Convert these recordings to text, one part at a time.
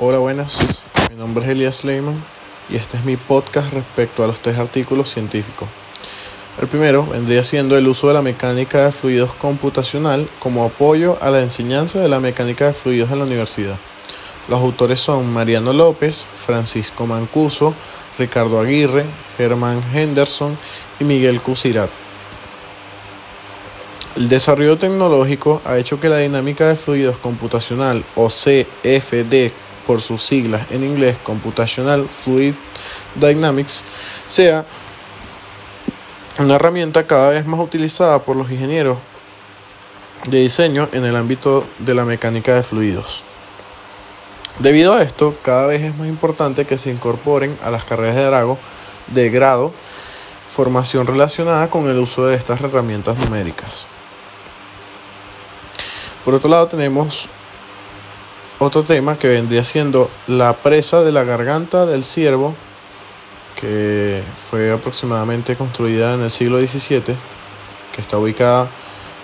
Hola, buenas. Mi nombre es Elias Lehman y este es mi podcast respecto a los tres artículos científicos. El primero vendría siendo el uso de la mecánica de fluidos computacional como apoyo a la enseñanza de la mecánica de fluidos en la universidad. Los autores son Mariano López, Francisco Mancuso, Ricardo Aguirre, Germán Henderson y Miguel Cusirat. El desarrollo tecnológico ha hecho que la dinámica de fluidos computacional o CFD por sus siglas en inglés Computational Fluid Dynamics sea una herramienta cada vez más utilizada por los ingenieros de diseño en el ámbito de la mecánica de fluidos. Debido a esto, cada vez es más importante que se incorporen a las carreras de grado, de grado formación relacionada con el uso de estas herramientas numéricas. Por otro lado tenemos otro tema que vendría siendo la presa de la garganta del ciervo, que fue aproximadamente construida en el siglo XVII, que está ubicada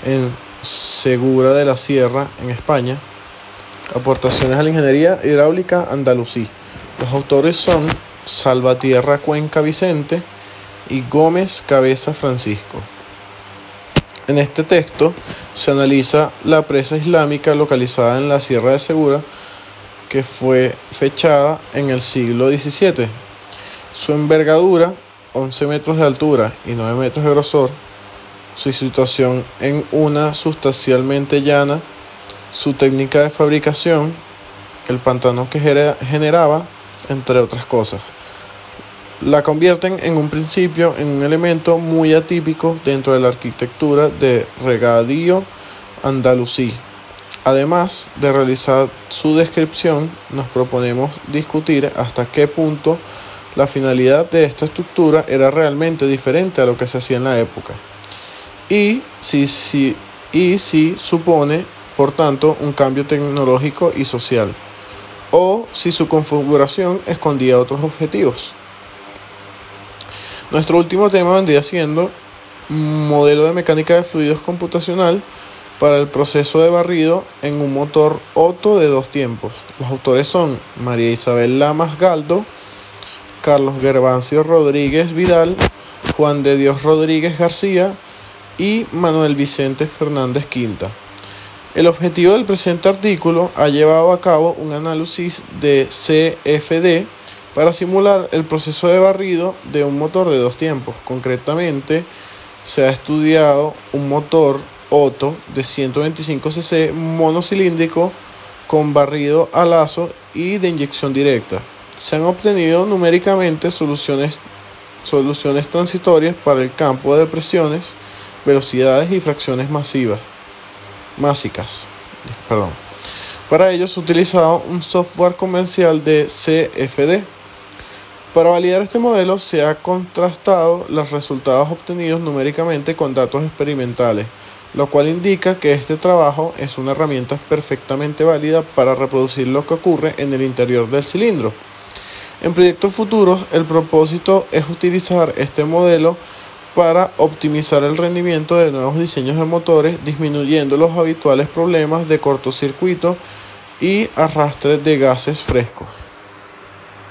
en Segura de la Sierra, en España. Aportaciones a la ingeniería hidráulica andalusí. Los autores son Salvatierra Cuenca Vicente y Gómez Cabeza Francisco. En este texto se analiza la presa islámica localizada en la Sierra de Segura, que fue fechada en el siglo XVII. Su envergadura, 11 metros de altura y 9 metros de grosor, su situación en una sustancialmente llana, su técnica de fabricación, el pantano que generaba, entre otras cosas la convierten en un principio en un elemento muy atípico dentro de la arquitectura de regadío andalusí. Además de realizar su descripción, nos proponemos discutir hasta qué punto la finalidad de esta estructura era realmente diferente a lo que se hacía en la época y si, si, y si supone, por tanto, un cambio tecnológico y social, o si su configuración escondía otros objetivos. Nuestro último tema vendría siendo modelo de mecánica de fluidos computacional para el proceso de barrido en un motor Otto de dos tiempos. Los autores son María Isabel Lamas Galdo, Carlos Gervasio Rodríguez Vidal, Juan de Dios Rodríguez García y Manuel Vicente Fernández Quinta. El objetivo del presente artículo ha llevado a cabo un análisis de CFD para simular el proceso de barrido de un motor de dos tiempos. Concretamente, se ha estudiado un motor Otto de 125 cc monocilíndrico con barrido a lazo y de inyección directa. Se han obtenido numéricamente soluciones, soluciones transitorias para el campo de presiones, velocidades y fracciones masivas. Perdón. Para ello se ha utilizado un software comercial de CFD para validar este modelo se ha contrastado los resultados obtenidos numéricamente con datos experimentales, lo cual indica que este trabajo es una herramienta perfectamente válida para reproducir lo que ocurre en el interior del cilindro. En proyectos futuros, el propósito es utilizar este modelo para optimizar el rendimiento de nuevos diseños de motores, disminuyendo los habituales problemas de cortocircuito y arrastre de gases frescos.